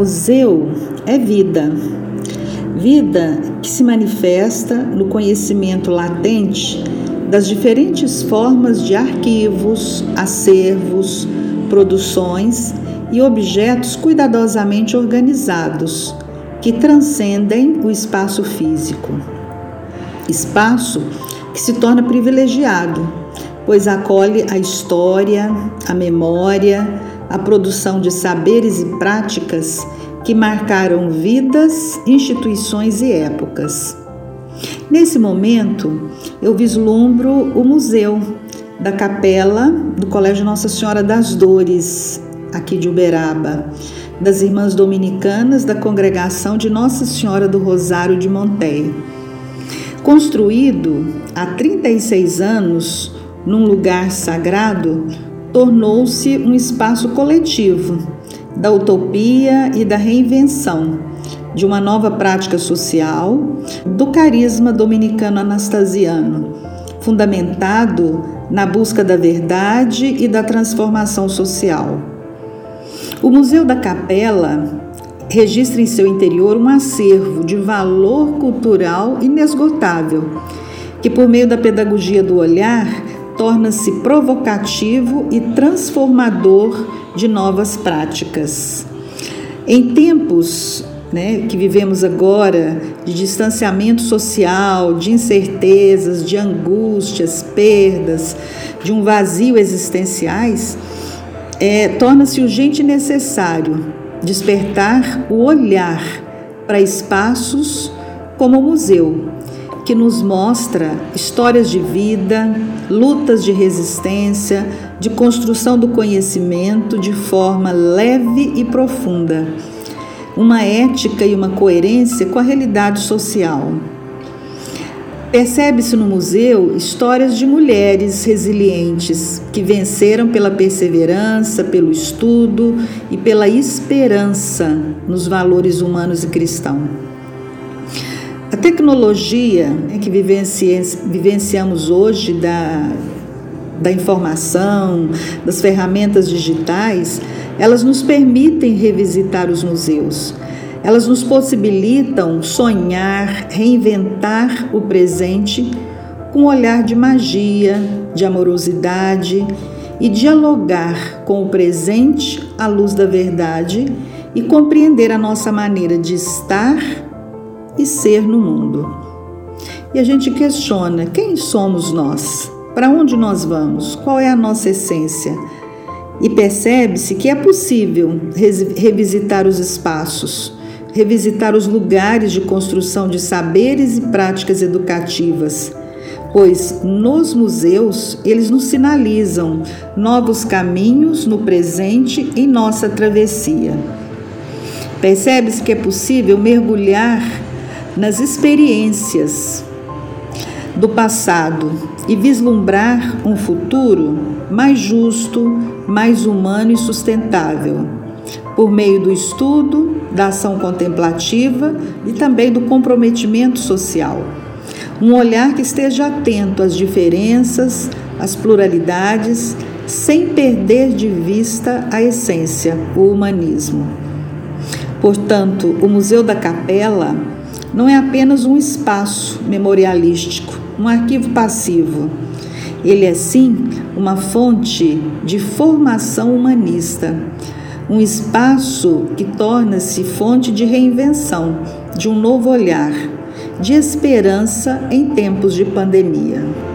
museu é vida. Vida que se manifesta no conhecimento latente das diferentes formas de arquivos, acervos, produções e objetos cuidadosamente organizados que transcendem o espaço físico. Espaço que se torna privilegiado, pois acolhe a história, a memória, a produção de saberes e práticas que marcaram vidas, instituições e épocas. Nesse momento, eu vislumbro o museu da capela do Colégio Nossa Senhora das Dores, aqui de Uberaba, das Irmãs Dominicanas da Congregação de Nossa Senhora do Rosário de Monteia. Construído há 36 anos num lugar sagrado, tornou-se um espaço coletivo da utopia e da reinvenção de uma nova prática social do carisma dominicano anastasiano, fundamentado na busca da verdade e da transformação social. O Museu da Capela registra em seu interior um acervo de valor cultural inesgotável, que, por meio da pedagogia do olhar, torna-se provocativo e transformador de novas práticas. Em tempos né, que vivemos agora, de distanciamento social, de incertezas, de angústias, perdas, de um vazio existenciais, é, torna-se urgente e necessário despertar o olhar para espaços como o museu, que nos mostra histórias de vida, lutas de resistência, de construção do conhecimento de forma leve e profunda, uma ética e uma coerência com a realidade social. Percebe-se no museu histórias de mulheres resilientes que venceram pela perseverança, pelo estudo e pela esperança nos valores humanos e cristãos. A tecnologia né, que vivenciamos hoje da, da informação, das ferramentas digitais, elas nos permitem revisitar os museus. Elas nos possibilitam sonhar, reinventar o presente com um olhar de magia, de amorosidade e dialogar com o presente à luz da verdade e compreender a nossa maneira de estar e ser no mundo. E a gente questiona: quem somos nós? Para onde nós vamos? Qual é a nossa essência? E percebe-se que é possível revisitar os espaços, revisitar os lugares de construção de saberes e práticas educativas, pois nos museus eles nos sinalizam novos caminhos no presente em nossa travessia. Percebe-se que é possível mergulhar nas experiências do passado e vislumbrar um futuro mais justo, mais humano e sustentável, por meio do estudo, da ação contemplativa e também do comprometimento social. Um olhar que esteja atento às diferenças, às pluralidades, sem perder de vista a essência, o humanismo. Portanto, o Museu da Capela não é apenas um espaço memorialístico, um arquivo passivo. Ele é sim uma fonte de formação humanista, um espaço que torna-se fonte de reinvenção, de um novo olhar, de esperança em tempos de pandemia.